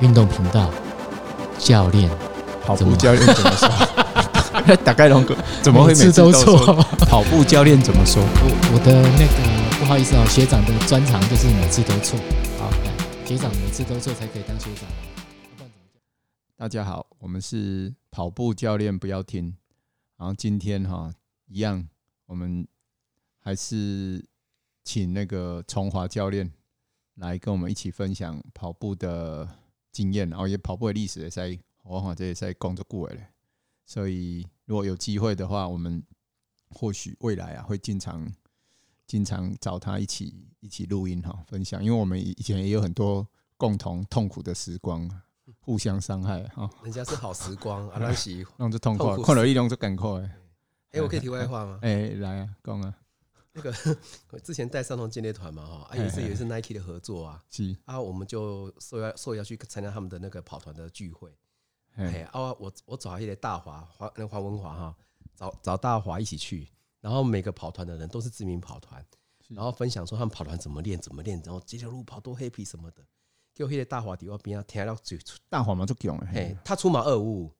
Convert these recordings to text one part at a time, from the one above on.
运动频道教练，跑步教练怎么说？打开龙哥怎么会每次都错？跑步教练怎么说？我我的那个不好意思哦，学长的专长就是每次都错。好，来，学长每次都错才可以当学长。大家好，我们是跑步教练，不要听。然后今天哈一样，我们还是请那个崇华教练。来跟我们一起分享跑步的经验，然后也跑步的历史也在，我好这也在工作过了。所以如果有机会的话，我们或许未来啊会经常经常找他一起一起录音哈，分享，因为我们以前也有很多共同痛苦的时光，互相伤害哈。人家是好时光，阿拉喜弄着痛苦，看了一弄就赶快。哎，我可以题外话吗？哎，来啊，讲啊。那个 我之前带三同健力团嘛哈，啊也是也是 Nike 的合作啊，是。啊我们就受邀受邀去参加他们的那个跑团的聚会，哎啊我我找一些大华华那黄文华哈，找找大华一起去，然后每个跑团的人都是知名跑团，然后分享说他们跑团怎么练怎么练，然后这条路跑多 happy 什么的，给我一些大华底我边啊听到嘴大华嘛就讲哎他出马二五，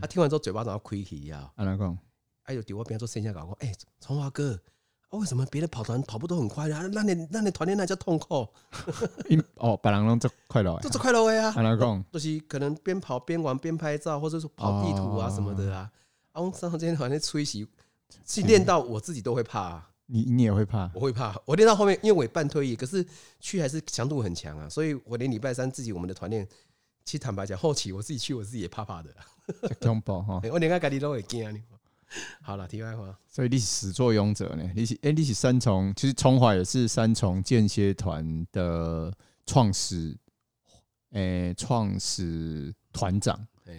他听完之后嘴巴都要亏起呀，安怎讲？哎呦底我边上做线下搞过，哎崇华哥。为什么别的跑团跑步都很快啊？那你那你团练那叫痛苦。因哦，别人拢做快乐，做快乐的啊。安怎讲？就是可能边跑边玩边拍照，或者是跑地图啊什么的啊。啊，我上次今天好像吹袭，训练到我自己都会怕啊。你你也会怕？我会怕。我练到后面，因为我也半退役，可是去还是强度很强啊。所以我连礼拜三自己我们的团练，其实坦白讲，后期我自己去，我自己也怕怕的。恐怖哈！我连个家己都会惊。好了，题外话，所以你是始作俑者呢？你是哎，你是三重，其实崇华也是三重间歇团的创始，诶，创始团长，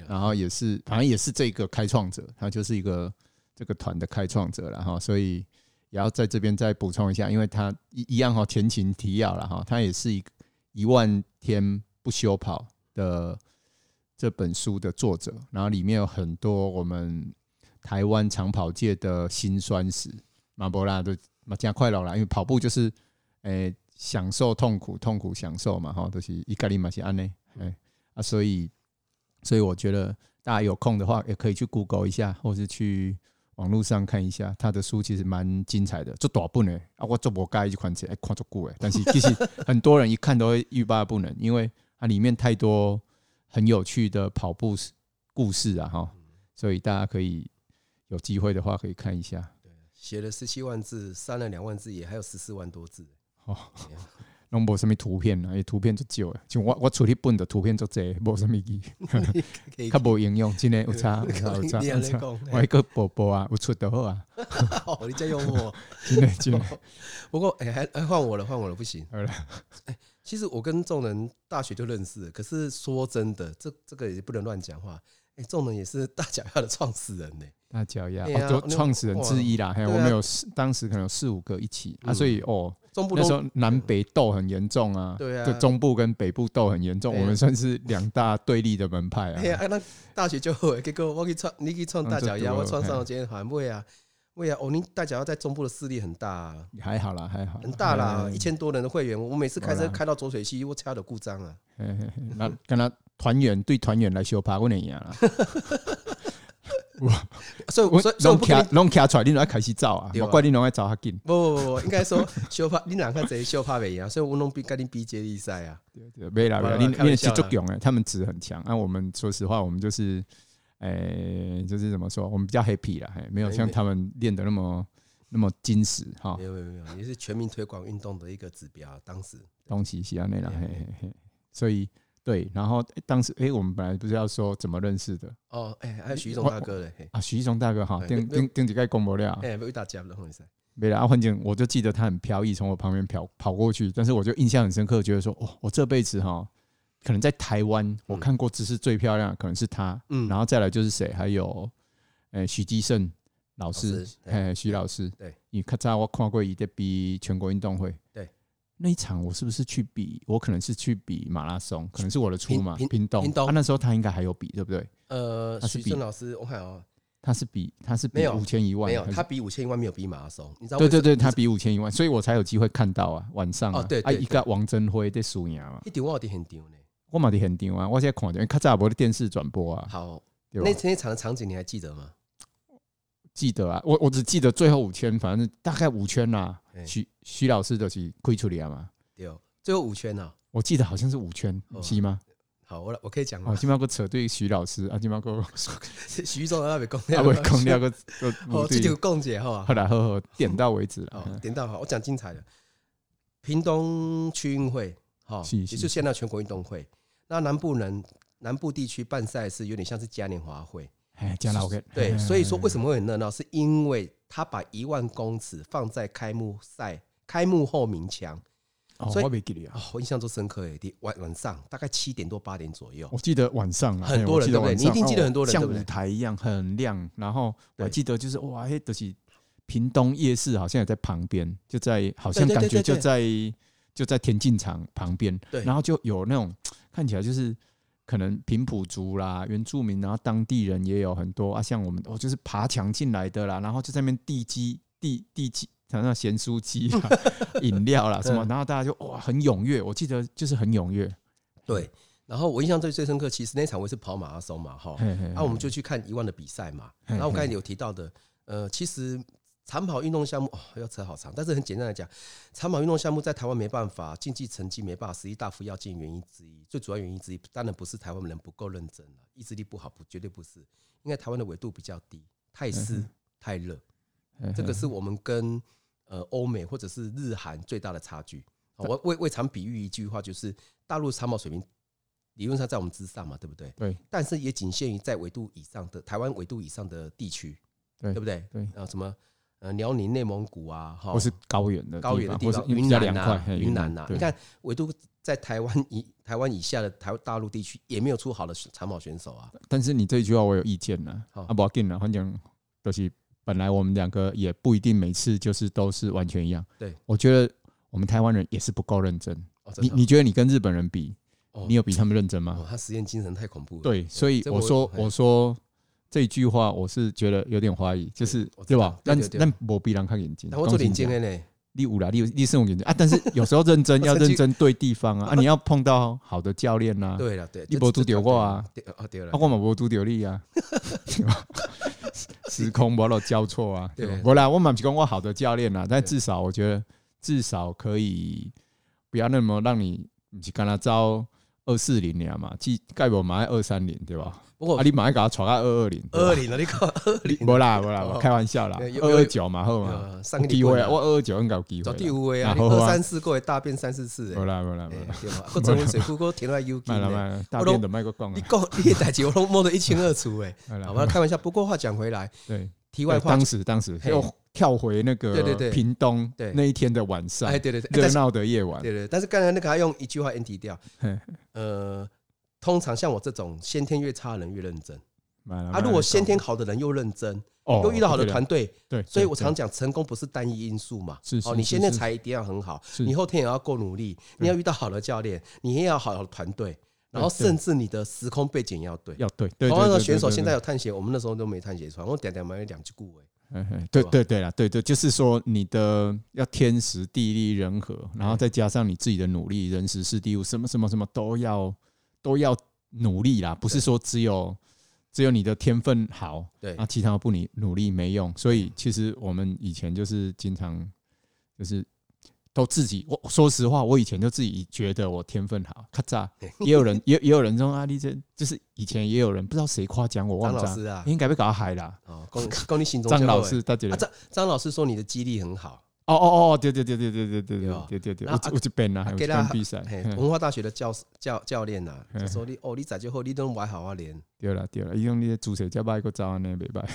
然后也是，反正也是这个开创者，他就是一个这个团的开创者了哈。所以也要在这边再补充一下，因为他一一样哈，前情提要了哈，他也是一一万天不休跑的这本书的作者，然后里面有很多我们。台湾长跑界的辛酸史，马博拉都马加快乐啦，因为跑步就是诶、欸、享受痛苦，痛苦享受嘛，哈，都是一概里马西安内，哎啊，所以所以我觉得大家有空的话，也可以去 Google 一下，或是去网络上看一下他的书，其实蛮精彩的。做大本呢，啊，我做不盖一款钱，哎，看足久诶，但是其实很多人一看都会欲罢不能，因为它里面太多很有趣的跑步故事啊，哈，所以大家可以。有机会的话可以看一下。对，写了十七万字，删了两万字，也还有十四万多字。哦，拢无什么图片啊，图片就少了。像我我出去本的图片就多，无什么意义，较无营养。真的有差，有差，有差。我一个宝宝啊，有出的好啊。哦，你真幽默。不过，哎，还换我了，换我了，不行。好了。哎，其实我跟众人大学就认识，可是说真的，这这个也不能乱讲话。哎，仲仁也是大脚丫的创始人呢。大脚丫，就创始人之一啦。还有我们有四，当时可能有四五个一起啊，所以哦，那时候南北斗很严重啊。对啊，中部跟北部斗很严重，我们算是两大对立的门派啊。哎呀，那大学就会结果我去创，你去创大脚丫，我创上街团会啊，会啊。欧尼大脚要在中部的势力很大，还好啦，还好，很大啦，一千多人的会员，我每次开车开到浊水溪，我车都故障啊。那跟他团员对团员来修爬过年一样啦。哇！所以，所以，拢卡拢卡出来，你拢要开始走啊！我怪你拢爱走较紧。不不不，应该说 小帕，你两个贼小帕袂赢，所以我拢比跟你比接力赛啊。对对，没啦没啦，你你是足强诶，他们值很强。那我们说实话，我们就是，诶，就是怎么说，我们比较 happy 啦，没有像他们练的那么那么精实哈。没有没有没有，也是全民推广运动的一个指标。当时。东西西安内啦，嘿嘿嘿，所以。对，然后当时哎，我们本来不是要说怎么认识的？哦，哎，还有徐一中大哥嘞，啊，徐一中大哥哈，顶顶顶几个公布了，哎，没有大家的红色，没了啊，反正我就记得他很飘逸，从我旁边跑跑过去，但是我就印象很深刻，觉得说，哦，我这辈子哈，可能在台湾我看过姿势最漂亮的可能是他，嗯，然后再来就是谁，还有，哎，许基胜老师，哎，许老师，对，你看在我看过一个比全国运动会，对。那一场我是不是去比？我可能是去比马拉松，可能是我的出马屏东。他那时候他应该还有比，对不对？呃，许正老师，我看哦，他是比他是比五千一万，没有，他比五千一万没有比马拉松，你知道？对对对，他比五千一万，所以我才有机会看到啊，晚上啊，啊，一个王贞辉在输赢嘛，一丢我很丢呢。我嘛伫现场啊，我现在看见较早无的电视转播啊。好，那那场的场景你还记得吗？记得啊，我我只记得最后五圈，反正大概五圈呐。徐徐老师就是开出来嘛。对，最后五圈啊？我记得好像是五圈，是吗？好，我我可以讲哦，今麦个扯对徐老师啊，今麦个 徐总啊，未讲，啊未讲了个，哦，这就共解哈。好来，好好点到为止了。点到好，我讲精彩的。屏东区运会，哈，也是现在全国运动会。那南部人南部地区办赛事有点像是嘉年华会，哎，嘉年华对，所以说为什么会很热闹，是因为他把一万公尺放在开幕赛开幕后鸣枪。所以我没记得啊，我印象都深刻诶。晚晚上大概七点多八点左右，我记得晚上很多人对不对？你一定记得很多人，像舞台一样很亮。然后我还记得就是哇，嘿，都是屏东夜市，好像也在旁边，就在好像感觉就在就在田径场旁边。然后就有那种 看起来就是可能平埔族啦、原住民，然后当地人也有很多啊，像我们哦，就是爬墙进来的啦，然后就在那边递机递递机。像那咸酥鸡、饮料啦什么，然后大家就哇很踊跃，我记得就是很踊跃。对，然后我印象最最深刻，其实那场我是跑马拉松嘛，哈，然后我们就去看一万的比赛嘛。然后我刚才有提到的，呃，其实长跑运动项目哦要扯好长，但是很简单来讲，长跑运动项目在台湾没办法，竞技成绩没办法，实力大幅要进原因之一，最主要原因之一，当然不是台湾人不够认真了，意志力不好，不绝对不是，因为台湾的纬度比较低，太湿太热，这个是我们跟呃，欧美或者是日韩最大的差距，我为为常比喻一句话，就是大陆长跑水平理论上在我们之上嘛，对不对？对。但是也仅限于在纬度以上的台湾纬度以上的地区，对不对？对。啊，什么呃，辽宁、内蒙古啊，哈，或是高原的高原的地方，云南啊，云南呐，你看唯独在台湾以台湾以下的台大陆地区也没有出好的长跑选手啊。但是你这一句话我有意见呢，啊，不要紧了，反正都是。本来我们两个也不一定每次就是都是完全一样。对，我觉得我们台湾人也是不够认真。你你觉得你跟日本人比，你有比他们认真吗？他实验精神太恐怖了。对，所以我说我说这一句话，我是觉得有点怀疑，就是对吧？但但我必然看眼睛，我做眼睛的呢。你五啦，你你是用眼睛啊？但是 有时候认真要认真对地方啊！啊，你要碰到好的教练呐。对了，对，你没拄到过啊？啊，我嘛没拄到你啊。时空没有交错啊，对吧？不然我蛮提供我好的教练啊，但至少我觉得至少可以不要那么让你去跟他招二四零年嘛，即盖我买二三零对吧？不过啊，你马上给他传到二二零，二二零了，你看 二零？不啦不啦，我开玩笑啦，二二九嘛好嘛，上个机会啊，我二二九应该有机会，找第五位啊，二三四过大便三四次，不啦不啦不 啦，我成为水库哥填了 U，卖了卖了，大便的卖个光，你讲你代志我都摸得一清二楚哎，好吧，开玩笑。不过话讲回来，对，题外话，当时当时又跳回那个屏东那一天的晚上，哎对对对，热闹的夜晚，对对，但是刚才那个还用一句话 NT 掉，呃，通常像我这种先天越差的人越认真。啊，如果先天好的人又认真，又遇到好的团队，对，所以我常讲，成功不是单一因素嘛。哦，你先天才一定要很好，你后天也要够努力，你要遇到好的教练，你也要好的团队，然后甚至你的时空背景要对，要对。同样的选手现在有探险，我们那时候都没探险船，我点点买了两只顾尾。对对对了，对对，就是说你的要天时地利人和，然后再加上你自己的努力，人时事地物，什么什么什么都要都要努力啦，不是说只有。只有你的天分好，对，那其他不你努力没用。所以其实我们以前就是经常就是都自己。我说实话，我以前就自己觉得我天分好，咔嚓。也有人也也有人说啊，你这就是以前也有人不知道谁夸奖我，忘了啊，应该被搞嗨了。哦，恭恭你心中张老师，他觉得张张老师说你的记忆力很好。哦哦哦，对对对对对对对对对对，我我这边呢，还有比赛，文化大学的教教教练呐，就说你哦，你在之后你都玩好啊练，对了对了，因为你的主持加拜个招啊，那没拜，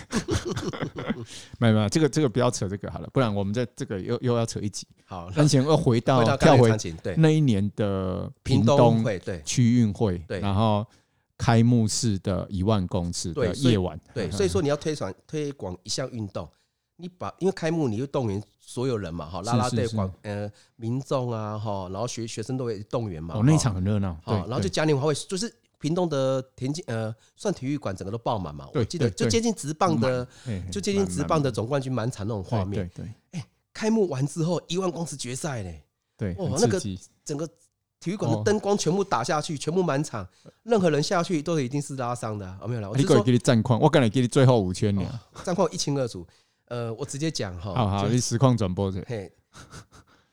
没有没有，这个这个不要扯这个好了，不然我们在这个又又要扯一集。好，那先要回到跳回那一年的屏东对。区运会，对，然后开幕式的一万公尺的夜晚，对，所以说你要推广推广一项运动。你把因为开幕，你就动员所有人嘛，哈，拉拉队、广呃民众啊，哈，然后学学生都会动员嘛。哦，那一场很热闹。好，然后就嘉年华会，就是屏东的田径呃，算体育馆整个都爆满嘛。我记得就接近直棒的，就接近直棒的总冠军满场那种画面。对对。哎，开幕完之后，一万公尺决赛嘞。对。哦，那个整个体育馆的灯光全部打下去，全部满场，任何人下去都一定是拉伤的、啊。哦，没有了，我就说给你战况，我刚才给你最后五千年，战况一清二楚。呃，我直接讲哈，好好，你实况转播的。嘿，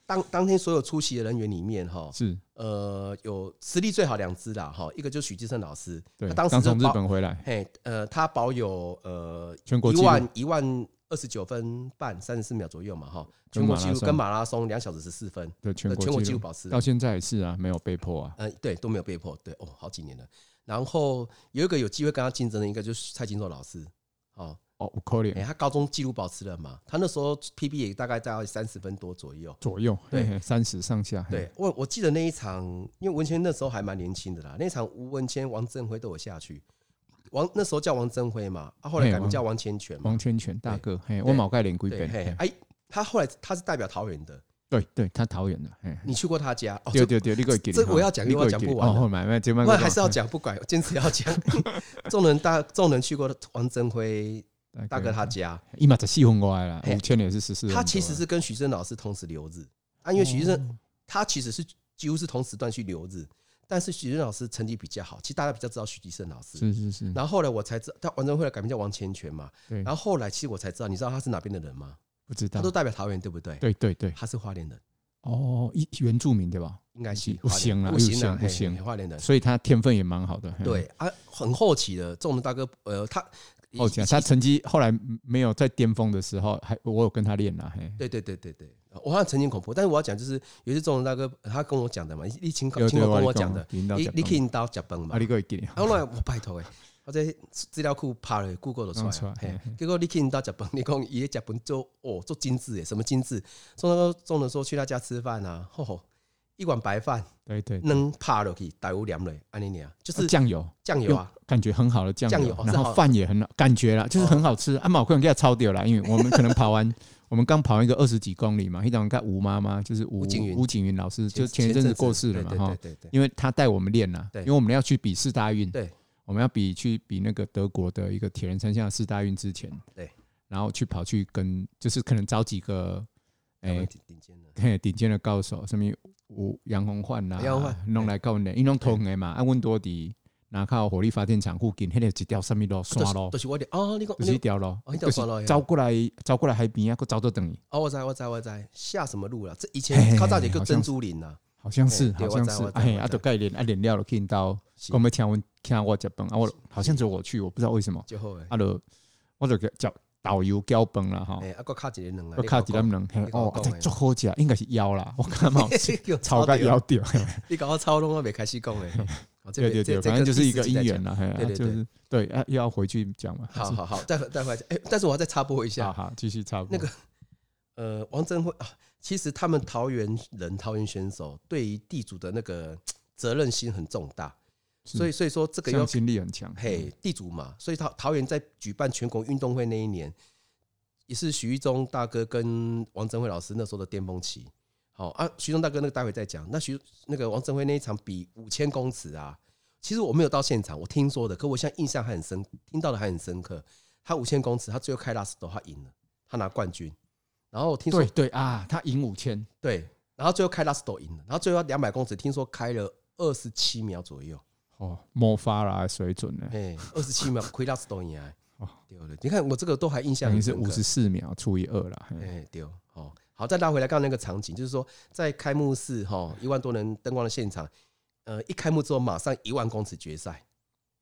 当当天所有出席的人员里面哈，是呃有实力最好两支的哈，一个就是许基胜老师，对，当时从日本回来，嘿，呃，他保有呃全国一万一万。二十九分半三十四秒左右嘛，哈，全国纪录跟马拉松两小时十四分，对，全国纪录保持到现在也是啊，没有被破啊，嗯，对，都没有被破，对，哦，好几年了。然后有一个有机会跟他竞争的一个就是蔡金硕老师，哦哦，可怜，他高中纪录保持了嘛，他那时候 PB 也大概在三十分多左右，左右，对，三十上下。对，我我记得那一场，因为文谦那时候还蛮年轻的啦，那场吴文谦、王振辉都有下去。王那时候叫王振辉嘛，啊，后来改名叫王千全。王千全大哥，嘿，我毛盖脸归本。哎，他后来他是代表桃园的，对对，他桃园的。你去过他家？对对对，这我要讲，另外讲不完。那还是要讲，不管，坚持要讲。众人大众人去过王振辉大哥他家，一马在细红过来了。五千年是十四。他其实是跟许正老师同时留日，啊，因为许正他其实是几乎是同时段去留日。但是许正老师成绩比较好，其实大家比较知道许基胜老师。是是是。然后后来我才知道，他完成会来改名叫王千全嘛。对。然后后来其实我才知道，你知道他是哪边的人吗？不知道。他都代表桃园，对不对？对对对。他是花莲人。哦，一原住民对吧？应该是。不行了，不行了，不行。花莲人。所以他天分也蛮好的。对啊，很后期的，仲仁大哥，呃，他。哦，他成绩后来没有在巅峰的时候，还我有跟他练了。对对对对对，我好像曾经恐怖，但是我要讲就是，有一次仲仁大哥他跟我讲的嘛，你亲口亲口跟我讲的，你你可以到日本嘛？啊，你可以给。后来我拜托诶，我在资料库爬了，Google 都出来。结果你可以到日本，你讲伊在日本做哦做精致诶，什么精致？仲仁仲仁说去他家吃饭啊，吼吼。一碗白饭，对对，能趴落去，带有凉嘞，安尼啊，就是酱油，酱油啊，感觉很好的酱油，然后饭也很好，感觉啦，就是很好吃。啊，毛可能给他超掉了，因为 我们可能跑完，我们刚跑完一个二十几公里嘛，一种看吴妈妈，就是吴吴景云。老师，就前一阵子过世了嘛，哈，对对对，因为他带我们练呐，因为我们要去比四大运，对，我们要比去比那个德国的一个铁人三项四大运之前，对，然后去跑去跟，就是可能找几个，哎，顶尖的，嘿，顶尖的高手，什么？有杨洪焕呐，弄来教练，因拢通个嘛。啊，阮多伫那靠火力发电厂附近，迄个一条什么路山路，就是我的哦，你讲就是一条路，就是走过来，走过来海边啊，搁走到等于。哦，我知我知我知，下什么路了？这以前靠大姐叫珍珠林呐，好像是，好像是。哎，啊，都概念啊，练了了，听到我们听阮听我接本啊，我好像只有我去，我不知道为什么。啊，就我就叫。导游交崩了哈，啊，个卡几人能啊？个卡几人能？哦，这足好食，应该是腰啦，我看嘛，超个腰掉。你搞我超拢我没开始讲诶。对 对对，反正就是一个姻缘啦，就是对，又要回去讲嘛。好好好，待会待会讲。哎，但是我要再插播一下，好，继续插播。那个呃，王振辉啊，其实他们桃园人、桃园选手对于地主的那个责任心很重大。所以，所以说这个要向心力很强。嘿，地主嘛，所以桃桃园在举办全国运动会那一年，也是许一中大哥跟王振辉老师那时候的巅峰期。好啊，徐忠大哥那个待会再讲。那徐那个王振辉那一场比五千公尺啊，其实我没有到现场，我听说的，可我现在印象还很深，听到的还很深刻。他五千公尺，他最后开拉斯多，他赢了，他拿冠军。然后听说对对啊，他赢五千，对，然后最后开拉斯多赢了，然后最后两百公尺，听说开了二十七秒左右。哦，莫发啦水准呢？哎，二十七秒亏拉斯多赢啊！哦，对了，你看我这个都还印象，你是五十四秒除以二了。哎，对，哦，好，再拉回来刚刚那个场景，就是说在开幕式哈，一万多人灯光的现场，呃，一开幕之后马上一万公尺决赛，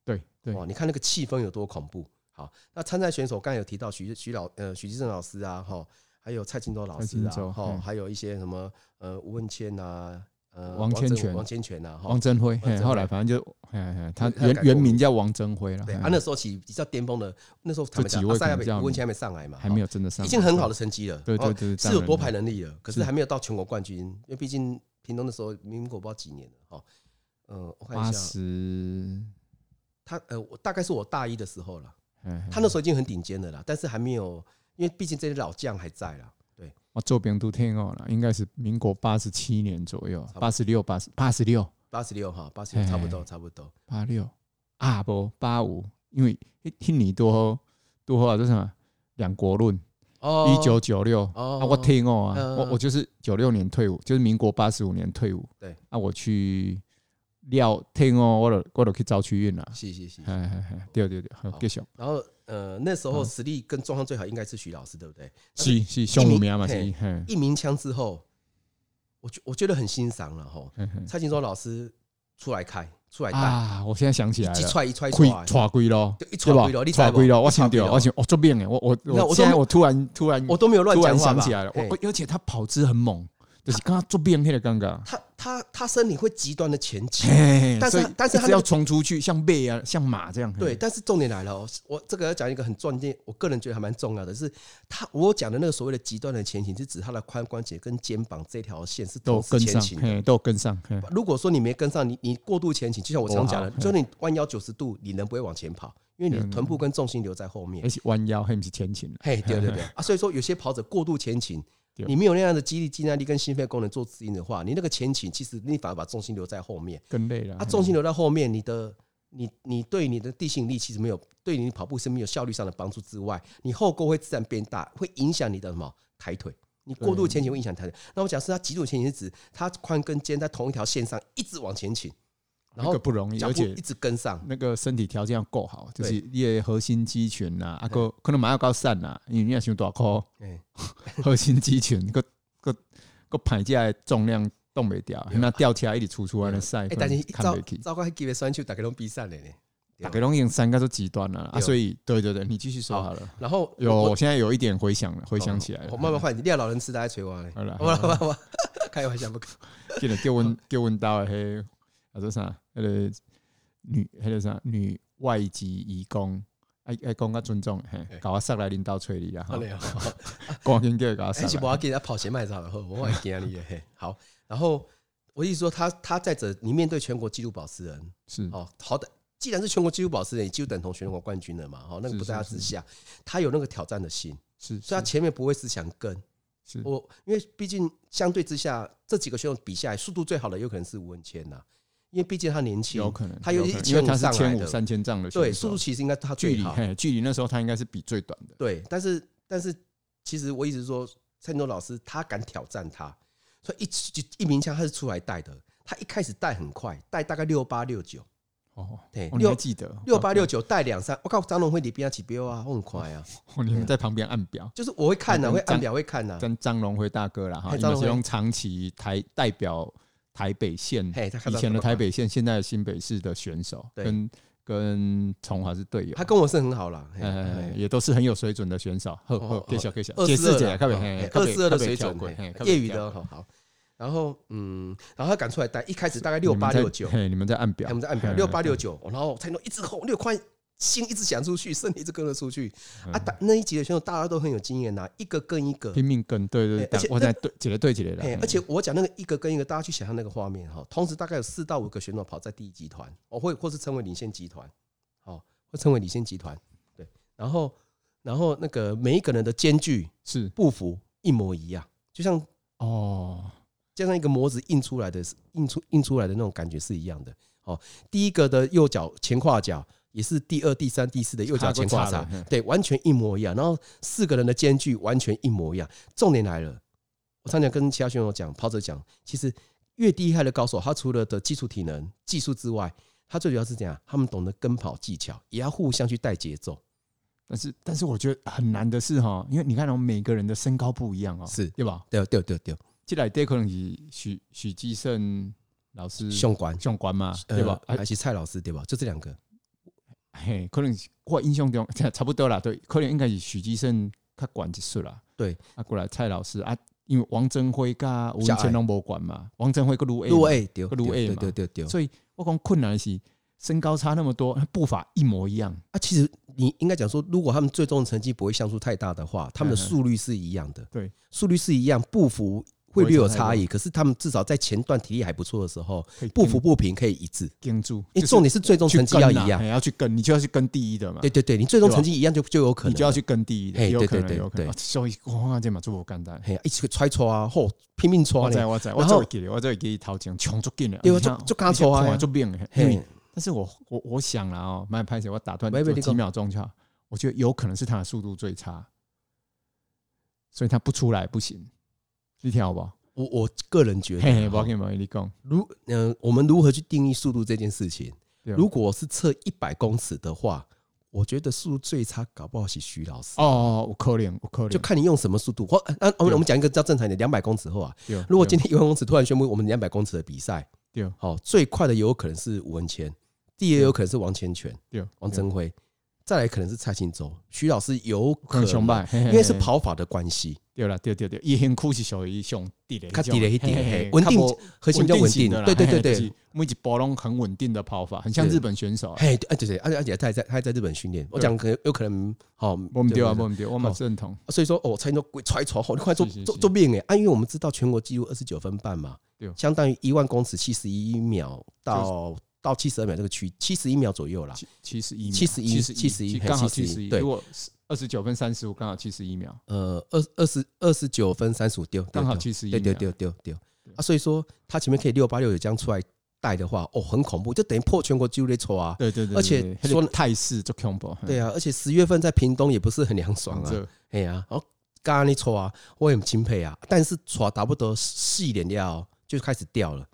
对对，哦，你看那个气氛有多恐怖。好，那参赛选手刚才有提到徐徐老呃许基胜老师啊，哈，还有蔡金洲老师啊，哈，还有一些什么呃吴文谦呐。呃，王千全，王千全呐，王振辉，后来反正就，他原原名叫王振辉了。对，他那时候起比较巅峰的，那时候他们讲赛亚吴文谦还没上来嘛，还没有真的上，已经很好的成绩了。对对对，是有夺牌能力了，可是还没有到全国冠军，因为毕竟屏东的时候民国不知道几年了哈。呃，我看一下，八十，他呃，我大概是我大一的时候了，他那时候已经很顶尖的了，但是还没有，因为毕竟这些老将还在了。我做兵都听过了，应该是民国八十七年左右，八十六、八十、八十六、八十六哈，八十六差不多，差不多。八六。啊不八五，因为一听你多多话，这什么？两国论，一九九六。啊，我听哦啊，我我就是九六年退伍，就是民国八十五年退伍。对，啊，我去料听哦，我都我都去招区运了。是是是，对对对，好，继续。然后呃，那时候实力跟状况最好应该是徐老师，对不对？是是，匈奴名嘛是。一鸣枪之后，我觉我觉得很欣赏了哈。蔡金州老师出来开。出来啊！我现在想起来了，一踹一踹，踹龟咯，一踹龟咯，你踹龟咯，我想掉，我想哦，这边哎，我我我现在我突然突然我都没有乱讲话，想起来了，我而且他跑姿很猛。就是刚刚做变黑的刚刚，他他他身体会极端的前倾，但是但是他要冲出去，像背啊，像马这样。对，但是重点来了哦，我这个要讲一个很重点，我个人觉得还蛮重要的，是他我讲的那个所谓的极端的前倾，是指他的髋关节跟肩膀这条线是都跟上，都跟上。如果说你没跟上，你你过度前倾，就像我常讲的，就你弯腰九十度，你能不会往前跑？因为你的臀部跟重心留在后面。而且弯腰还不是前倾。嘿，对对对 啊，所以说有些跑者过度前倾。你没有那样的肌力、肌耐力跟心肺功能做指引的话，你那个前倾其实你反而把重心留在后面，更累了。啊，重心留在后面，你的你你对你的地心力其实没有对你跑步是没有效率上的帮助之外，你后勾会自然变大，会影响你的什么抬腿。你过度前倾会影响抬腿。那我讲是它极度前倾是指它髋跟肩在同一条线上一直往前倾。然后不容易，而且一直跟上，那个身体条件要够好，就是你的核心肌群呐，啊个可能蛮要高散呐，因为你要想大块，核心肌群个个个排架的重量动不掉，那吊起来一直出出来的赛，但是糟糟糕，还给别选手大家拢比赛了呢，大家拢已经三个都极端了啊，所以对对对，你继续说好了。然后有，我现在有一点回想了，回想起来。了，我慢慢换，你练老人痴呆在捶我嘞，好了 好了好了，开玩笑不？记得叫阮叫阮到嘿，叫做啥？那个。女还有啥女外籍移工，爱爱讲较尊重，嘿，搞我上来领导催你啦，哈，光天给搞我上来，而且我要给他跑鞋卖场了，我会惊你嘿，好，然后我意思说，他他在这，你面对全国纪录保持人是。哦，好的，既然是全国纪录保持人，你就等同全国冠军了嘛，哈，那个不在他之下，他有那个挑战的心，是，所以他前面不会是想跟，是。我，因为毕竟相对之下，这几个选手比下来，速度最好的有可能是吴文谦呐。因为毕竟他年轻，有可能他有一千五千五三千丈的，对，速度其实应该他距离，距离那时候他应该是比最短的。对，但是但是其实我一直说蔡金州老师他敢挑战他，所以一一鸣枪他是出来带的，他一开始带很快，带大概六八六九。哦，对，你还记得六八六九带两三，我靠，张龙辉你边要起标啊，很快啊！你们在旁边按表，就是我会看的，会按表会看的，跟张龙辉大哥啦哈，你们是用长期台代表。台北县以前的台北县，现在的新北市的选手跟跟崇华是队友，他跟我是很好啦，也都是很有水准的选手。呵呵，给小给小，二四二，二四二的水准，业余的好。然后嗯，然后他赶出来带，一开始大概六八六九，你们在按表，我们在按表六八六九，然后蔡金州一直吼六块。心一直想出去，身体一直跟着出去啊！打那一集的选手，大家都很有经验呐，一个跟一个拼命跟，对对对，而且我在对几个对几个的。而且我讲那个一个跟一个，大家去想象那个画面哈。同时大概有四到五个选手跑在第一集团，哦，会或是称为领先集团，哦，会称为领先集团。对，然后然后那个每一个人的间距是步幅一模一样，就像哦，就像一个模子印出来的，印出印出来的那种感觉是一样的。哦，第一个的右脚前胯脚。也是第二、第三、第四的右脚前挂叉，对，完全一模一样。然后四个人的间距完全一模一样。重点来了，我常常跟其他选手讲、跑者讲，其实越厉害的高手，他除了的基础体能、技术之外，他最主要是怎样，他们懂得跟跑技巧，也要互相去带节奏。但是，但是我觉得很难的是哈，因为你看，我们每个人的身高不一样哦，是对吧？对对对对。进来第一可能是许许继胜老师，相关相关嘛，对吧？还是蔡老师对吧？就这两个。嘿，可能我印象中 差不多啦，对，可能应该是许继胜他管一岁啦。对，啊，过来蔡老师啊，因为王振辉跟吴乾隆无管嘛，王振辉跟卢 A，卢 A 对，卢 A 嘛，对对对，所以我讲困难的是身高差那么多，步伐一模一样啊。其实你应该讲说，如果他们最终成绩不会相差太大的话，他们的速率是一样的，对，速率是一样，步幅。会略有差异，可是他们至少在前段体力还不错的时候，不服不平可以一致跟住。因为重点是最终成绩要一样，要去跟，你就要去跟第一的嘛。对对对，你最终成绩一样就就有可能，你就要去跟第一的。有可能，有可能。所以哇，这嘛做我简单，一起揣搓啊，嚯，拼命搓。我在我在我这给我这给掏钱，穷足劲了。对，就就刚搓啊，就变但是我我我想了哦，慢拍谢，我打断几秒钟就好。我觉得有可能是他的速度最差。所以他不出来不行。你听好不好？我我个人觉得，嘿嘿，不你讲。如嗯，我们如何去定义速度这件事情？如果是测一百公尺的话，我觉得速度最差搞不好是徐老师。哦，我可怜，我可怜，就看你用什么速度。或那我们我们讲一个比较正常一点，两百公尺后啊。如果今天一万公尺突然宣布我们两百公尺的比赛，对，好，最快的也有可能是吴文谦，第二有可能是王千全，对，王贞辉。再来可能是蔡清洲，徐老师有可能，因为是跑法的关系。对了，对对对，也很酷，是属于兄弟的，他低了一点，稳定，核心比较稳定的。对对对对，每一波拢很稳定的跑法，很像日本选手。嘿，对对，而且而且他还在他还在日本训练。我讲可能有可能，好，我们丢啊，我们丢，我们认同。所以说，哦，才能够鬼踹错，好，你快做做做命哎！啊，因为我们知道全国纪录二十九分半嘛，相当于一万公尺七十一秒到。到七十二秒这个区，七十一秒左右啦，七十一，七十一，七十一，刚好七十一。对，如果二十九分三十五，刚好七十一秒。呃，二二十二十九分三十五丢，刚好七十一秒。对对对对对。啊，所以说他前面可以六八六有这样出来带的话，哦，很恐怖，就等于破全国纪录的错啊。对对对。而且说态势就恐怖。对啊，而且十月份在屏东也不是很凉爽啊。哎呀，哦，刚刚你错啊，我也很钦佩啊。但是错打不得细点掉，就开始掉了。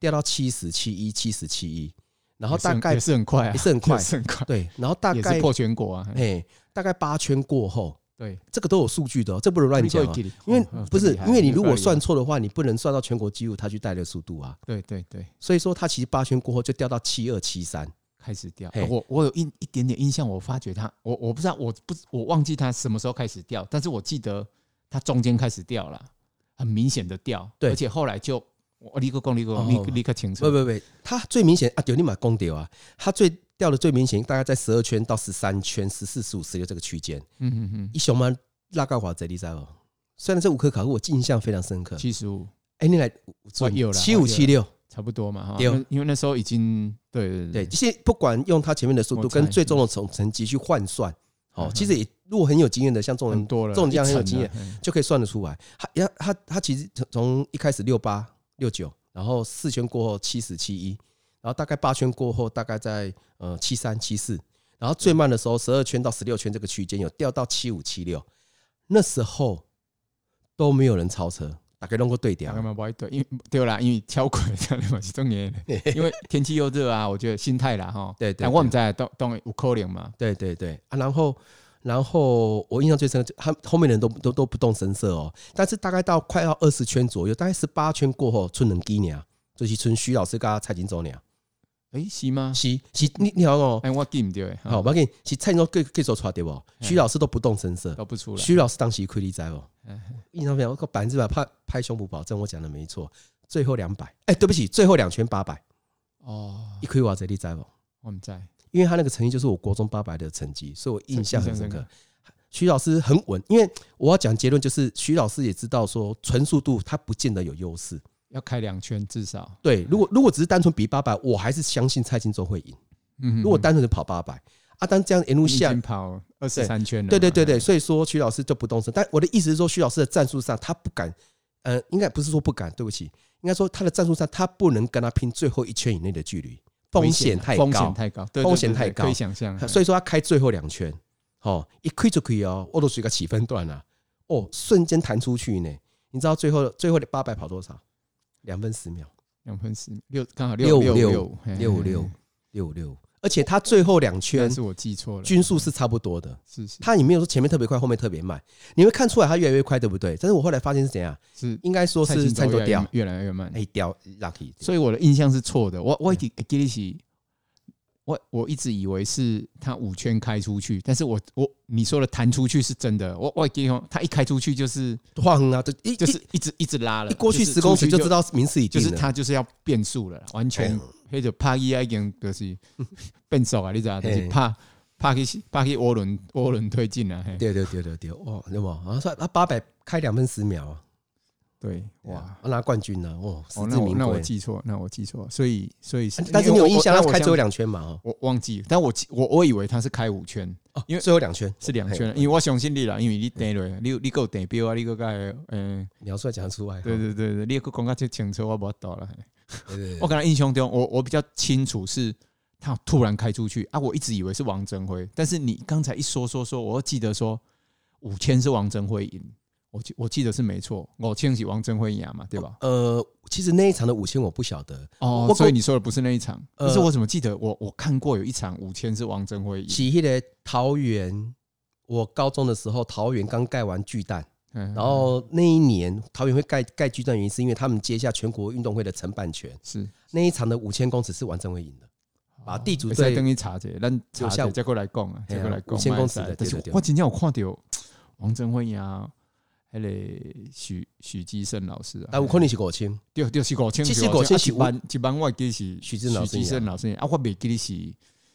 掉到七十七一，七十七一，然后大概也是很快，也是很快，是很快。对，然后大概破全国啊，哎，大概八圈过后，对，这个都有数据的，这不能乱讲。因为不是，因为你如果算错的话，你不能算到全国纪录他去带的速度啊。对对对，所以说他其实八圈过后就掉到七二七三开始掉。我我有一一点点印象，我发觉他，我我不知道，我不我忘记他什么时候开始掉，但是我记得他中间开始掉了，很明显的掉，对，而且后来就。我立刻讲，立刻立立刻清楚。不不不，他最明显啊，丢你妈公掉啊！他最掉的最明显，大概在十二圈到十三圈、十四、十五、十六这个区间。嗯嗯嗯。一熊猫拉高华在第三哦？虽然这五颗卡，我印象非常深刻。七十五。哎，你来，七五七六，差不多嘛哈。因为因为那时候已经对对对，这些不管用他前面的速度跟最终的成成绩去换算，哦，其实也如果很有经验的，像这种人多了，这种这样很有经验，就可以算得出来。他他他其实从从一开始六八。六九，然后四圈过后七十七一，然后大概八圈过后大概在呃七三七四，然后最慢的时候十二圈到十六圈这个区间有掉到七五七六，那时候都没有人超车，大概弄个对调，对，因为对啦，因为超快这样嘛是重点，因为天气又热啊，我觉得心态啦哈，对对，我们在当当有可能嘛，对对对啊，然后。然后我印象最深刻，他后面的人都都都不动声色哦。但是大概到快要二十圈左右，大概十八圈过后，春能几年，就是春徐老师跟蔡金洲年。哎，是吗？是是，你你好哦。哎，我记唔对。好，我给你，是蔡金洲可可以说出来对不？徐老师都不动声色，都不出来。徐老师当时亏你在哦。印象非常，我百分之百拍拍胸脯保证，我讲的没错。最后两百，哎，对不起，最后两圈八百。哦，一亏我这里在不？我们在。因为他那个成绩就是我国中八百的成绩，所以我印象很深刻。徐老师很稳，因为我要讲结论就是，徐老师也知道说纯速度他不见得有优势，要开两圈至少。对，如果如果只是单纯比八百，我还是相信蔡金洲会赢。嗯，如果单纯的跑八百，啊，但这样沿路下跑二十三圈，对对对对，所以说徐老师就不动声。但我的意思是说，徐老师的战术上他不敢，呃，应该不是说不敢，对不起，应该说他的战术上他不能跟他拼最后一圈以内的距离。风险太高，风险太高，风险太高，可以想象。所以说他开最后两圈，哦，一亏就可以哦，我都是一个起分段了，哦，瞬间弹出去呢。你知道最后最后的八百跑多少？两分十秒，两分十六，刚好六六六六五六六五六。而且他最后两圈是我记错了，均速是差不多的。是是，他也没有说前面特别快，后面特别慢。你会看出来他越来越快，对不对？但是我后来发现是怎样？是应该说是差不多掉，越来越慢。哎，掉，lucky。所以我的印象是错的。我我给给起，我我一直以为是他五圈开出去，但是我我你说的弹出去是真的。我我给他一开出去就是晃啊，就一就是一直一直拉了。过去十公尺就知道名次已经就是他就是要变速了，完全。迄就拍伊啊，已经就是变速啊，你知道？就是怕怕去怕去涡轮涡轮推进啊。对对对对对，哇，对不？啊，说他八百开两分十秒啊，对，哇，拿冠军了，哇，哦，那我那我记错，那我记错，所以所以是，但是你有印象他开最后两圈嘛？我忘记，但我我我以为他是开五圈，因为最后两圈是两圈，因为我相信你啦，因为你等了，你你够等标啊，你够盖，嗯，描述讲出来，对对对对，你个讲就清楚，我无到了。我刚才印象中，我我比较清楚是他突然开出去啊，我一直以为是王贞辉，但是你刚才一说说说，我记得说五千是王贞辉赢，我记我记得是没错，我千是王镇辉赢嘛，对吧？呃，其实那一场的五千我不晓得哦，所以你说的不是那一场，可是我怎么记得我我看过有一场五千是王镇辉赢。起迄个桃园，我高中的时候桃园刚盖完巨蛋，然后那一年桃园会盖盖巨蛋，原因是因为他们接下全国运动会的承办权，是那一场的五千公尺是王镇辉赢的。把地主再等你查者，咱查者再过来讲啊，再过来讲。五千公尺的，但是我今天有看到 王镇辉赢，还个许许基胜老师啊，啊，有可能是五千，对对是五千，其实五千是一般一万我记是许基胜老师，啊，我未记得是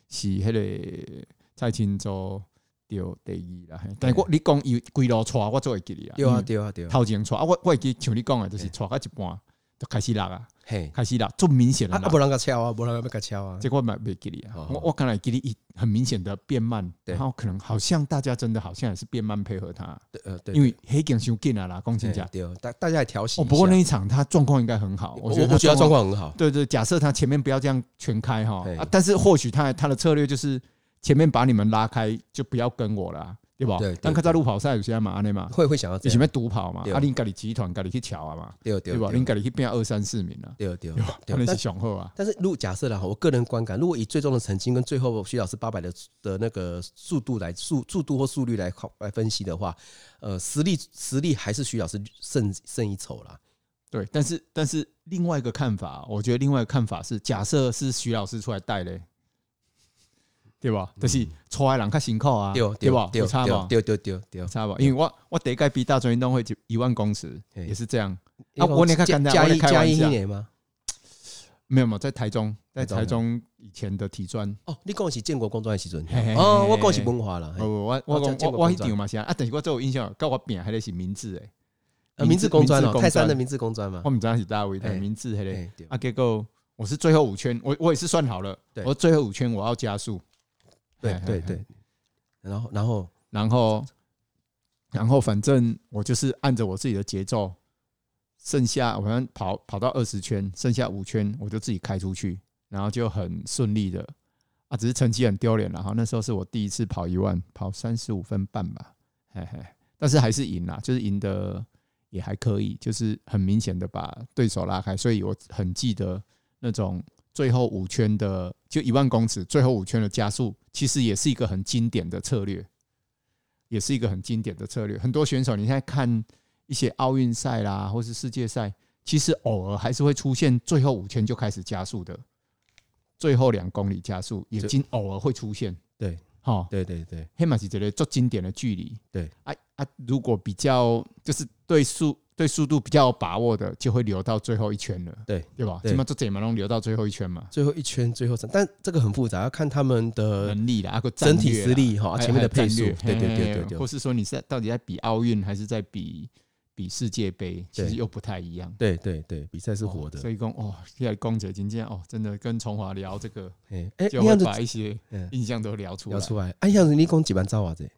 是迄个蔡钦洲对第二啦，但是我你讲伊规路错，我做会记哩啊，对啊对啊对啊，头前错啊，我我会记像你讲的，就是错到一半就开始落啊。嘿，开始啦，这么明显的，啊，不让他敲啊，不让他敲啊，结果买没给你啊，我我看来给你一很明显的变慢，然后可能好像大家真的好像也是变慢配合他，对呃对，因为黑镜修进来了，公斤价，大大家也调戏。哦，不过那一场他状况应该很好，我觉得我觉得状况很好，对对，假设他前面不要这样全开哈，啊，但是或许他他的策略就是前面把你们拉开，就不要跟我了。对吧？但看在路跑赛有些嘛，安尼嘛，会会想要你前面独跑嘛，啊，你家里集团家里去调啊嘛，对对吧？你家里去变二三四名了，对对，可能是雄厚啊。但是如果假设了哈，我个人观感，如果以最终的成绩跟最后徐老师八百的的那个速度来速速度或速率来考来分析的话，呃，实力实力还是徐老师胜胜一筹啦。对，但是但是另外一个看法，我觉得另外一个看法是，假设是徐老师出来带嘞。对吧？就是出来人较辛苦啊，对吧？有差吧？对对对对，差吧？因为我我第一届比大专运动会就一万公尺也是这样。啊，我你看加一加一年吗？没有没有，在台中，在台中以前的体专。哦，你讲是建国工专的时阵？哦，我讲是文化了。我我我我我一场嘛是啊，但是我最有印象，跟我比还得是明志诶，明治工专哦，泰山的明治工专嘛。我们知道是大卫的明志，还得啊，结果我是最后五圈，我我也是算好了，我最后五圈我要加速。对对对，然后然后然后然后反正我就是按着我自己的节奏，剩下我们跑跑到二十圈，剩下五圈我就自己开出去，然后就很顺利的啊，只是成绩很丢脸了哈。那时候是我第一次跑一万，跑三十五分半吧，嘿嘿，但是还是赢了，就是赢得也还可以，就是很明显的把对手拉开，所以我很记得那种。最后五圈的就一万公尺，最后五圈的加速，其实也是一个很经典的策略，也是一个很经典的策略。很多选手，你现在看一些奥运赛啦，或是世界赛，其实偶尔还是会出现最后五圈就开始加速的，最后两公里加速也经偶尔会出现。对，哈，对对对，黑马是这类做经典的距离。对，啊啊，如果比较就是对速。对速度比较有把握的，就会留到最后一圈了。对，对吧？起码这怎么能留到最后一圈嘛？最后一圈，最后但这个很复杂，要看他们的能力啦，整体实力哈，前面的配速。对对对对，或是说你是到底在比奥运还是在比比世界杯，其实又不太一样。对对对，比赛是活的。所以讲哦，现在公姐今天哦，真的跟崇华聊这个，哎哎，就会把一些印象都聊出来。聊出来，哎，样子你讲几万兆啊？这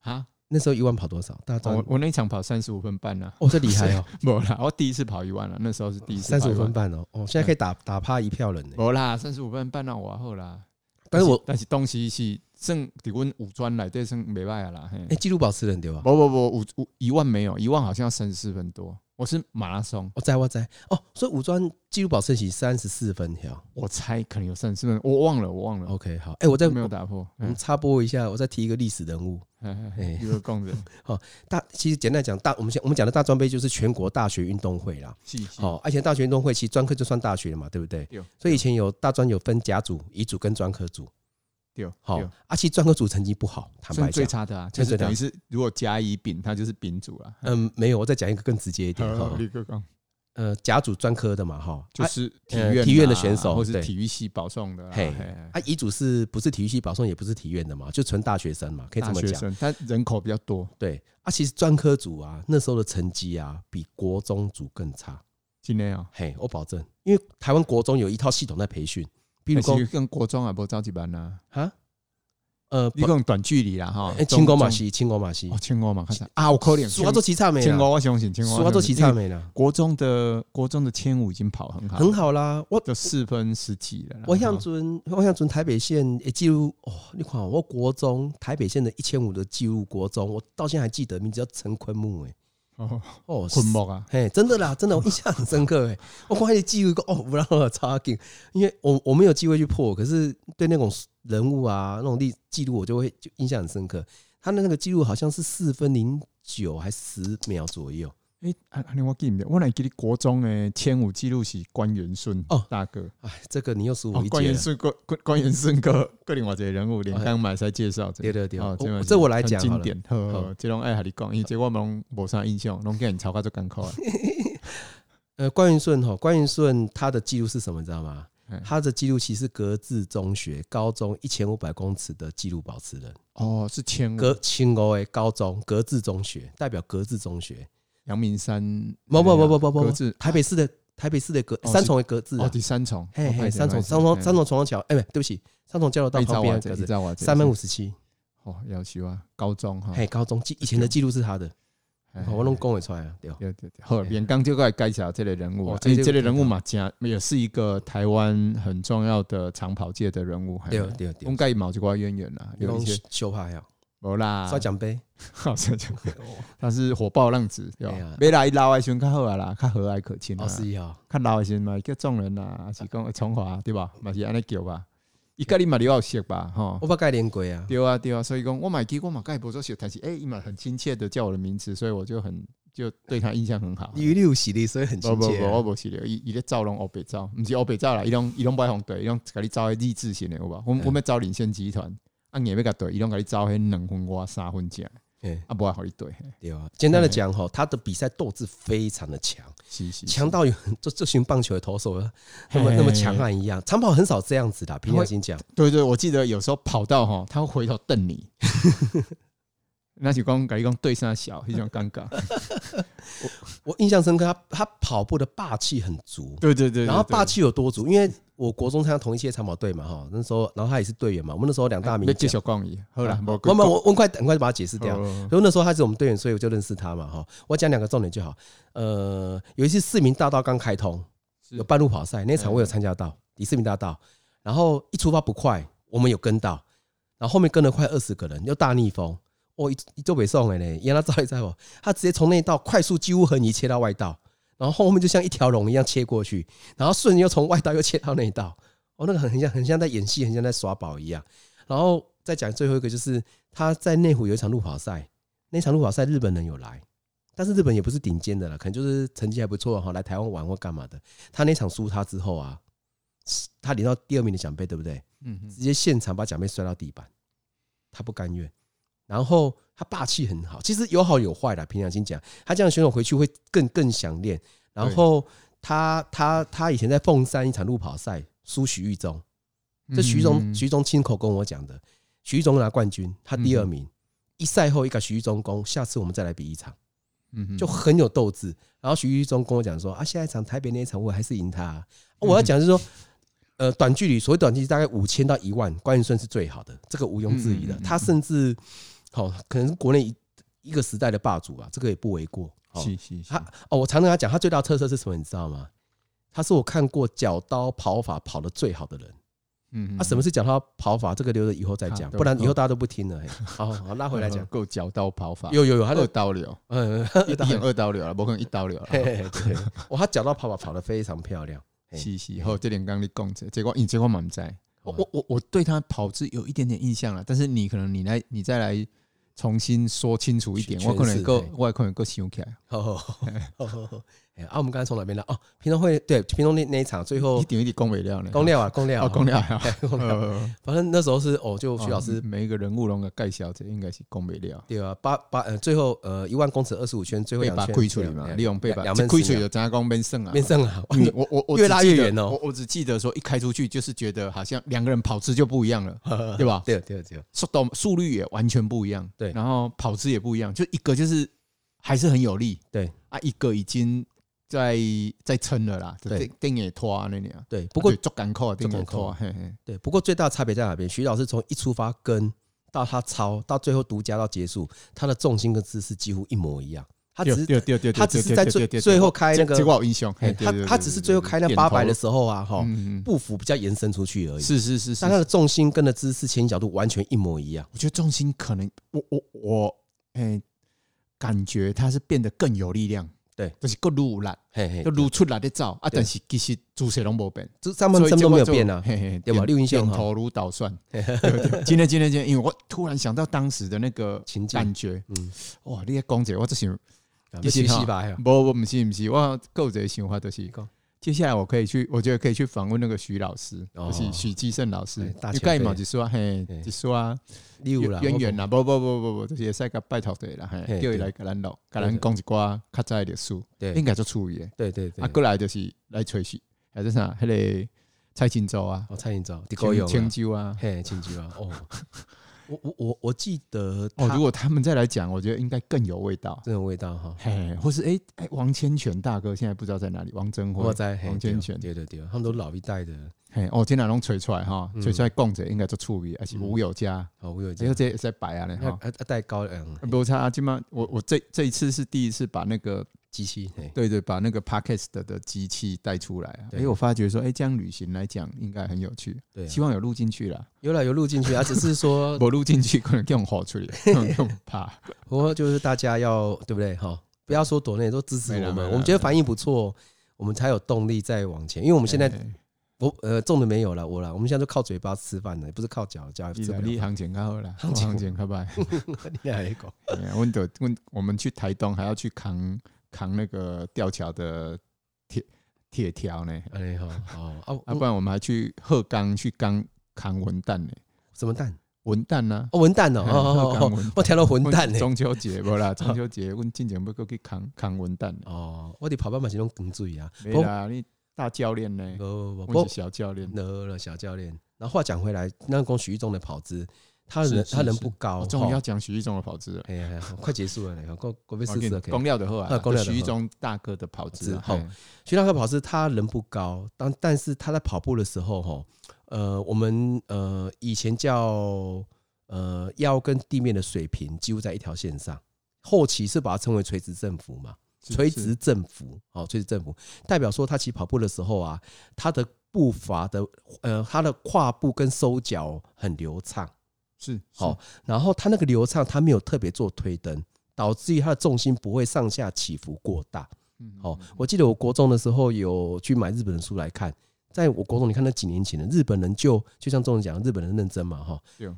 啊？那时候一万跑多少？我我那场跑三十五分半呢。哦，这厉害哦！没啦，我第一次跑一万了，那时候是第一次。三十五分半哦，哦，现在可以打打趴一票人呢。没啦，三十五分半那我后啦。但是我但是东西是剩底温五专来，对，剩没办法啦。哎，纪录保持人对吧？不不不，五五一万没有，一万好像要三十四分多。我是马拉松，我在我在哦，所以五专纪录保持期三十四分条，我猜可能有三十四分，我忘了，我忘了。OK，好，哎，我再没有打破，我们插播一下，我再提一个历史人物，一个工人。好，大其实简单讲，大我们讲我们讲的大专杯就是全国大学运动会啦。好，而且大学运动会其实专科就算大学了嘛，对不对？所以以前有大专有分甲组、乙组跟专科组。好，啊，其实专科组成绩不好，坦白讲最差的啊，就是等于是如果甲乙丙，他就是丙组了。嗯，没有，我再讲一个更直接一点哈。呃，甲组专科的嘛，哈，就是体院体院的选手，或是体育系保送的。嘿，啊，乙组是不是体育系保送，也不是体院的嘛，就纯大学生嘛，可以这么讲。他人口比较多。对，啊，其实专科组啊，那时候的成绩啊，比国中组更差。今天啊，嘿，我保证，因为台湾国中有一套系统在培训。比如说跟国中啊，不着急班呐，哈，呃，一共短距离啦哈，轻国马西，轻国马西，哦，轻国马西啊，我可怜，苏花做奇差没？轻国我相信，苏花做奇差没了。国中的国中的千五已经跑很好，很好啦，我的四分十几了。我想准，我想准台北县诶记录哦，你看我国中台北县的一千五的记录，国中我到现在还记得名字叫陈坤木诶。哦哦，困木啊，嘿，真的啦，真的，我印象很深刻诶。我发现记录一个哦，不让我差劲，因为我我没有机会去破，可是对那种人物啊，那种历记录，我就会就印象很深刻。他的那个记录好像是四分零九还是十秒左右。哎，啊，我记唔得，我来记你国中诶，千五记录是关元顺哦，大哥。哎，这个你又输我一届。关元顺哥，关关元顺哥，个另外一个人物，连刚买才介绍。对对对，哦，这我来讲经典。呵，这种爱和你讲，因为这我拢无啥印象，拢给你抄个就艰苦啊。呃，关元顺哈，关元顺他的记录是什么？你知道吗？他的记录其实是格致中学高中一千五百公尺的记录保持人。哦，是千格千五诶，高中格致中学代表格致中学。阳明山，不不不不不不，格子。台北市的台北市的格三重的格子哦，第三重，嘿嘿，三重三重三重重阳桥，哎，不对不起，三重交流道旁边格子三分五十七，哦，要求啊，高中哈，嘿，高中记以前的记录是他的，我拢讲会出来啊，对。对对，好，连刚就来介绍这类人物，这这类人物嘛，加也是一个台湾很重要的长跑界的人物，对。对对，应该毛就挂渊源啦，有一些秀派呀。无啦，刷奖杯，好刷奖杯。他是火爆浪子，对吧？没来老爱选较好啊啦，较和蔼可亲啊。是哦，较老爱选嘛，叫众人啦，是讲崇华对吧？嘛是安尼叫吧。伊甲你嘛了熟吧？吼，我捌甲伊连过啊。对啊，对啊，所以讲我买给我嘛，甲伊无做熟但是诶，伊嘛很亲切的叫我的名字，所以我就很就对他印象很好。因为你有实力，所以很亲切。不不不，我无实力，伊伊咧招拢欧北招，毋是欧北招啦，伊拢伊拢不红队，伊拢甲你招迄励志型的，有无？我我们招领先集团。啊，你要甲对，伊拢甲你招迄两分外三分正，哎，啊，不爱互你对，对啊。简单的讲吼，他的比赛斗志非常的强，强到有这这群棒球的投手那么那么强悍一样。长跑很少这样子的，平常心讲。对对，我记得有时候跑到哈，他会回头瞪你。那就讲，甲你讲对上小，非常尴尬。我我印象深刻，他他跑步的霸气很足。对对对，然后霸气有多足？因为我国中参加同一届长跑队嘛，哈，那时候，然后他也是队员嘛。我们那时候两大名将。接小光仪，好了，慢慢我我快很快就把他解释掉。因为那时候他是我们队员，所以我就认识他嘛，哈。我讲两个重点就好。呃，有一次市民大道刚开通，有半路跑赛，那场我有参加到，离市民大道。然后一出发不快，我们有跟到，然后后面跟了快二十个人，又大逆风。我一一周北送的呢，让他照一照我，他直接从内道快速几乎横移切到外道，然后后面就像一条龙一样切过去，然后瞬间又从外道又切到内道，哦，那个很像很像在演戏，很像在耍宝一样。然后再讲最后一个，就是他在内湖有一场路跑赛，那场路跑赛日本人有来，但是日本也不是顶尖的了，可能就是成绩还不错哈，来台湾玩或干嘛的。他那场输他之后啊，他领到第二名的奖杯，对不对？嗯，直接现场把奖杯摔到地板，他不甘愿。然后他霸气很好，其实有好有坏的。凭良心讲，他这样选手回去会更更想练。然后他他他以前在凤山一场路跑赛输徐玉忠，这徐玉忠徐玉忠亲口跟我讲的，徐玉忠拿冠军，他第二名。一赛后一个徐玉忠攻，下次我们再来比一场，就很有斗志。然后徐玉忠跟我讲说啊，下一场台北那一场我还是赢他。我要讲的是说，呃，短距离所谓短距离大概五千到一万，关元顺是最好的，这个毋庸置疑的。他甚至。好，可能是国内一一个时代的霸主吧，这个也不为过。是是，他哦，我常跟他讲，他最大的特色是什么，你知道吗？他是我看过脚刀跑法跑得最好的人。嗯，啊，什么是脚刀跑法？这个留着以后再讲，不然以后大家都不听了。好好拉回来讲，够脚刀跑法。有有有，他二刀流，嗯，一点二刀流了，不可能一刀流了。对，哇，他脚刀跑法跑得非常漂亮。是是，好，这点刚你讲这，结果你结果满在。我我我我对他跑姿有一点点印象了，但是你可能你来你再来。重新说清楚一点，我可能够，我可能够想起来。好好好，哎，啊，我们刚才从哪边来？哦，平常会对平常那那一场最后一点一点公尾料呢？公料啊，公料啊，公料啊，反正那时候是哦，就徐老师每一个人物拢个盖小这应该是公尾料。对啊，八八呃，最后呃一万公尺二十五圈，最后两圈亏出来嘛，利用背板两亏出来的加工变胜啊，变胜啊！我我我越拉越远哦，我我只记得说一开出去就是觉得好像两个人跑姿就不一样了，对吧？对对对，速度速率也完全不一样，对。然后跑姿也不一样，就一个就是还是很有力，对啊，一个已经在在撑了啦，对，定也拖那里啊，对。不过足感扣，定也拖，对。不过最大的差别在哪边？徐老师从一出发跟到他抄到最后独家到结束，他的重心跟姿势几乎一模一样。他只是他只是在最最后开那个，他他只是最后开那八百的时候啊，哈，步幅比较延伸出去而已。是是是，但他的重心跟的姿势、前进角度完全一模一样。我觉得重心可能，我我我，哎，感觉他是变得更有力量。对，就是够撸力，嘿嘿，就撸出来的走啊。但是其实姿势拢无变，这三分钟都没有变啊，对吧？六阴点头如捣蒜。今天今天今天，因为我突然想到当时的那个感觉，嗯，哇，你讲这我这想，你是西吧？不不不是不是，我有一个想法就是。接下来我可以去，我觉得可以去访问那个徐老师，就是许基胜老师。大概嘛就说嘿，就说啊，渊源啦，不不不不不，这些赛个拜托对啦，嘿，叫伊来跟咱录，跟咱讲一寡较早的历史，应该就处理的。对对对，啊，过来就是来吹嘘，还是啥？迄个蔡清洲啊，蔡清洲，青州啊，嘿，青州啊，哦。我我我我记得哦，如果他们再来讲，我觉得应该更有味道，更有味道哈。嘿，或是哎哎，王千全大哥现在不知道在哪里？王真辉在王千全，对对对，他们都老一代的。嘿，哦，今天拢吹出来哈，吹出来供者应该做处理，而且吴有嘉，哦，吴有嘉，因为这在摆啊，哈，带高嗯，不差。今嘛，我我这这一次是第一次把那个。机器，对对，把那个 Podcast 的机器带出来啊！哎，我发觉说，哎，这样旅行来讲应该很有趣。对，希望有录进去了，有了有录进去啊，只是说我录进去可能更好处理，更怕。不过就是大家要对不对哈？不要说躲内，都支持我们。我们觉得反应不错，我们才有动力再往前。因为我们现在我呃种的没有了，我了，我们现在都靠嘴巴吃饭的，不是靠脚脚。你行情较好啦，行情较歹。你还讲？我们我我们去台东还要去扛。扛那个吊桥的铁铁条呢？哎好哦，啊 不然我们还去鹤岗去扛扛文旦呢？什么蛋？文旦呢？哦文旦哦哦，我听到文旦呢。中秋节 无啦？中秋节我进前要过去扛扛文旦哦。我得跑半马是种工具啊。没啦，你大教练呢？不不不，我是小教练。得了小教练。然后话讲回来，那个许玉忠的跑姿。他人他人不高，终于要讲许一中的跑姿了。哎呀，快结束了，那个过过被四十公料的话，许一中大哥的跑姿。好，许大哥跑姿，他人不高，但但是他在跑步的时候，哈，呃，我们呃以前叫呃腰跟地面的水平几乎在一条线上，后期是把它称为垂直振幅嘛，垂直振幅，哦，垂直振幅代表说他其实跑步的时候啊，他的步伐的呃他的跨步跟收脚很流畅。是好，然后他那个流畅，他没有特别做推蹬，导致于他的重心不会上下起伏过大。好，我记得我国中的时候有去买日本的书来看，在我国中，你看那几年前的日本人就就像中文讲，日本人认真嘛，哈，对，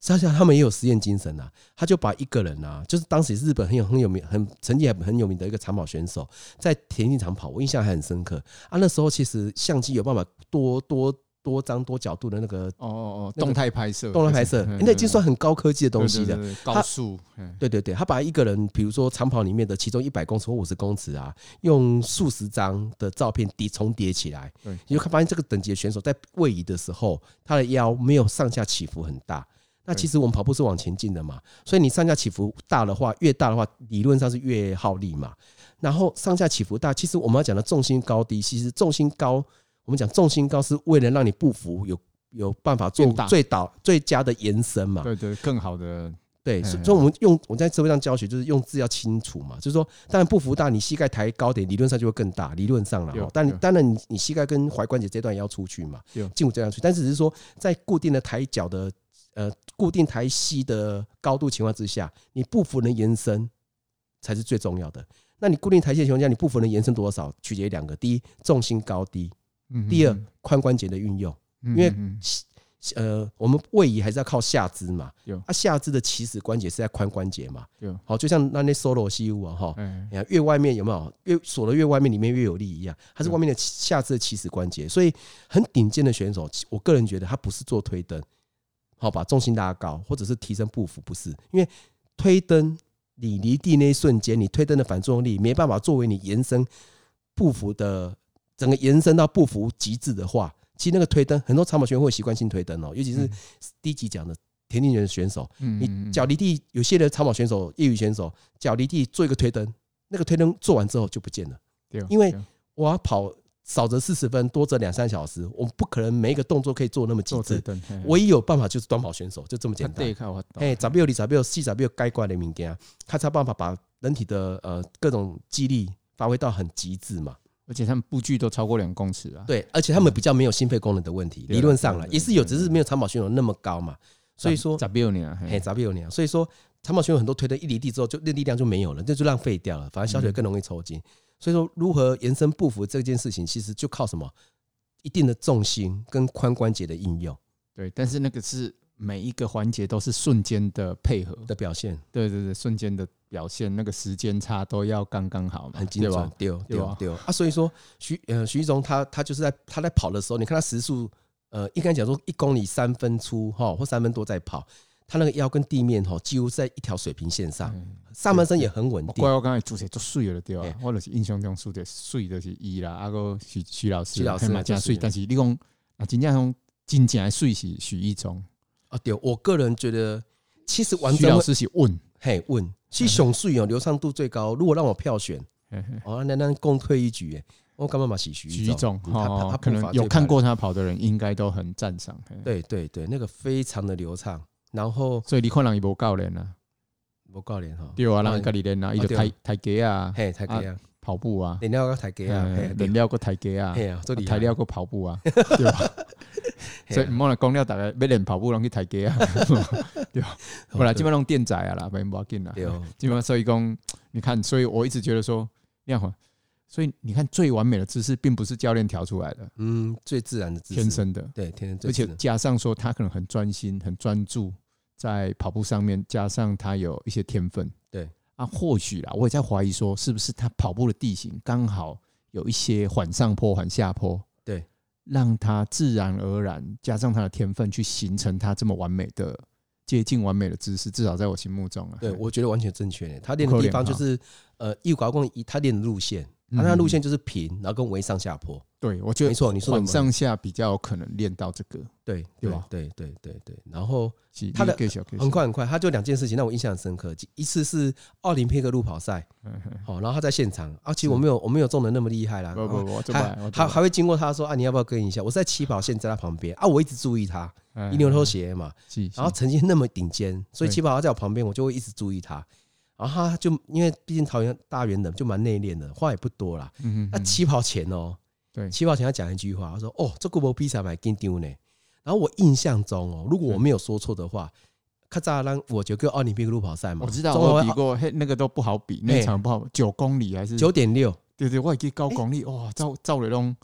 想想他们也有实验精神呐，他就把一个人啊，就是当时日本很有很有名、很成绩还很有名的一个长跑选手，在田径场跑，我印象还很深刻啊。那时候其实相机有办法多多。多张多角度的那个哦哦哦，动态拍摄，动态拍摄，那已经算很高科技的东西了。高速，对对对，他把一个人，比如说长跑里面的其中一百公尺或五十公尺啊，用数十张的照片叠重叠起来，你就看发现这个等级的选手在位移的时候，他的腰没有上下起伏很大。那其实我们跑步是往前进的嘛，所以你上下起伏大的话，越大的话，理论上是越耗力嘛。然后上下起伏大，其实我们要讲的重心高低，其实重心高。我们讲重心高是为了让你步幅有有办法做最导最佳的延伸嘛？对对，更好的对。所以我们用我在社会上教学，就是用字要清楚嘛。就是说，当然步幅大，你膝盖抬高点，理论上就会更大。理论上了哈，但当然你你膝盖跟踝关节这段也要出去嘛，胫骨这样出去。但是只是说，在固定的抬脚的呃固定抬膝的高度情况之下，你步幅能延伸才是最重要的。那你固定抬膝的情况下，你步幅能延伸多少，取决于两个：第一，重心高低。第二，髋关节的运用，因为呃，我们位移还是要靠下肢嘛，啊，下肢的起始关节是在髋关节嘛，好，就像那那 solo 西屋啊哈，你看越外面有没有？越锁的越外面，里面越有力一样，它是外面的下肢的起始关节，所以很顶尖的选手，我个人觉得他不是做推蹬，好，把重心拉高，或者是提升步幅，不是，因为推蹬你离地那一瞬间，你推蹬的反作用力没办法作为你延伸步幅的。整个延伸到不服极致的话，其实那个推蹬，很多长跑选手会习惯性推蹬哦，尤其是第一集讲的田径员选手，你脚离地，有些的长跑选手、业余选手脚离地做一个推蹬，那个推蹬做完之后就不见了，因为我要跑少则四十分，多则两三小时，我们不可能每一个动作可以做那么极致，唯一有办法就是短跑选手，就这么简单。哎，十秒二十秒四十秒该挂的物件，他才有办法把人体的呃各种肌力发挥到很极致嘛。而且他们步距都超过两公尺啊！对，而且他们比较没有心肺功能的问题，理论上了也是有，只是没有长跑选手那么高嘛。所以说，十秒呢？嘿，十秒呢？所以说，长跑选手很多推的一离地之后，就那力量就没有了，那就浪费掉了。反而小腿更容易抽筋。所以说，如何延伸步幅这件事情，其实就靠什么一定的重心跟髋关节的应用。对，但是那个是每一个环节都是瞬间的配合的表现。对对对，瞬间的表现，那个时间差都要刚刚好嘛，很精准。对对对啊，所以说徐呃徐总他他就是在他在跑的时候，你看他时速呃，应该讲说一公里三分出哈，或三分多在跑。他那个腰跟地面吼几乎在一条水平线上，上半身也很稳定。怪我刚才主持做碎了对吧？我就是印象中输的碎的是伊啦，阿个徐徐老师，徐老师嘛加碎。但是你讲啊，真正从真正的水是徐一中啊。对，我个人觉得其实完徐老师是问，嘿问，其实熊水哦流畅度最高。如果让我票选，哦那那共退一局，我干嘛嘛喜徐徐总？他他可能有看过他跑的人，应该都很赞赏。对对对，那个非常的流畅。然后，所以你看人伊无教练啊，无教练哈，对啊，人家己练啊，伊就抬抬脚啊，嘿，抬脚啊，跑步啊，练了个抬脚啊，练了个抬脚啊，嘿啊，抬了个跑步啊，对吧？所以唔好来讲了，大家要练跑步，拢去台阶啊，对。吧？本来基本上拢垫仔啊啦，没无要紧啦，对，基本上所以讲，你看，所以我一直觉得说，你看，所以你看，最完美的姿势并不是教练调出来的，嗯，最自然的姿势，天生的，对，天生，而且加上说他可能很专心，很专注。在跑步上面，加上他有一些天分，对。啊，或许啦，我也在怀疑说，是不是他跑步的地形刚好有一些缓上坡、缓下坡，对，让他自然而然加上他的天分，去形成他这么完美的、接近完美的姿势。至少在我心目中啊，对我觉得完全正确。他练的地方就是呃，一拐棍一，他练的路线。那它路线就是平，然后跟微上下坡。对，我觉得没错，你说缓上下比较有可能练到这个。对，对吧？对，对，对，对。然后他的很快很快，他就两件事情让我印象很深刻。一次是奥林匹克路跑赛，好，然后他在现场啊，其实我没有我没有中的那么厉害啦。不不不，他他还会经过他说啊，你要不要跟一下？我是在起跑线在他旁边啊，我一直注意他，一牛头鞋嘛，然后曾经那么顶尖，所以起跑他在我旁边，我就会一直注意他。然后他就因为毕竟桃园大园的就蛮内敛的，话也不多啦。那起跑前哦，对，起跑前他讲一句话，他说：“哦，这个波比赛蛮紧张呢。”然后我印象中哦，如果我没有说错的话，卡扎拉我就跟奥林匹克路跑赛嘛，我知道我比过，嘿，那个都不好比，那场不好，九公里还是？九点六？对对，我也记高公里哇，赵赵磊龙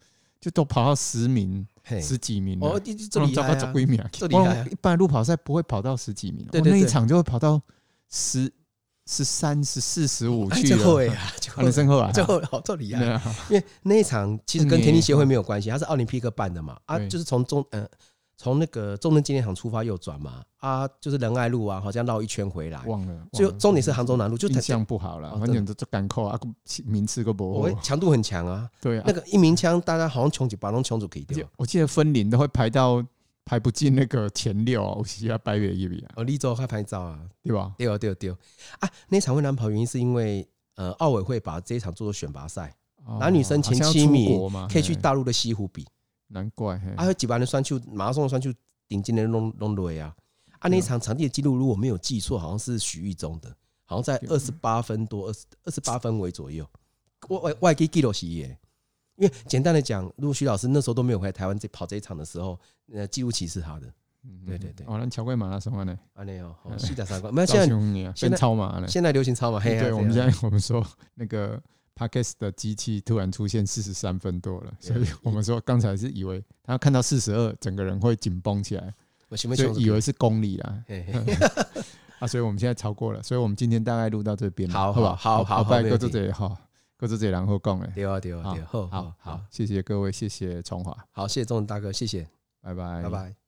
就都跑到十名、十几名哦，这厉害啊！这厉害，一般路跑赛不会跑到十几名，对那一场就会跑到十。十三、十四、十五去了，很深厚啊！最后好这里啊，因为那一场其实跟田径协会没有关系，它是奥林匹克办的嘛，啊，就是从中呃从那个中正纪念堂出发右转嘛，啊，就是仁爱路啊，好像绕一圈回来，忘了，就终点是杭州南路，就印象不好了，反正就赶扣啊，名次个不，强度很强啊，对啊，那个一鸣枪，大家好像穷几把龙穷住可以掉，我记得分龄都会排到。排不进那个前六，我是要八月一比啊。哦，立州还拍照啊，对吧？对哦，对哦，对哦。啊，那场会难跑原因是因为呃，奥委会把这一场做做选拔赛，男女生前七名可以去大陆的西湖比。难怪，啊，有几百人选手，马拉松的双球顶尖的弄弄对啊。啊，那场场地的记录如果没有记错，好像是许玉中的，好像在二十八分多，二十二十八分为左右。我我我还可以记录是耶。因为简单的讲，如果徐老师那时候都没有回来台湾这跑这一场的时候，呃，记录期是他的。对对对。哦，那桥贵马拉松啊呢？啊没有，西甲三冠。没有，现在现在超马了。现在流行超马。对，我们现在我们说那个 Parkes 的机器突然出现四十三分多了，所以我们说刚才是以为他看到四十二，整个人会紧绷起来，就以为是公里啦。啊，所以我们现在超过了，所以我们今天大概录到这边。好，好，好，好，拜哥，这里好。各自这然后讲诶，对啊对啊对啊，好好。好，谢谢各位，谢谢崇华，好谢谢钟大哥，谢谢，拜拜，拜拜。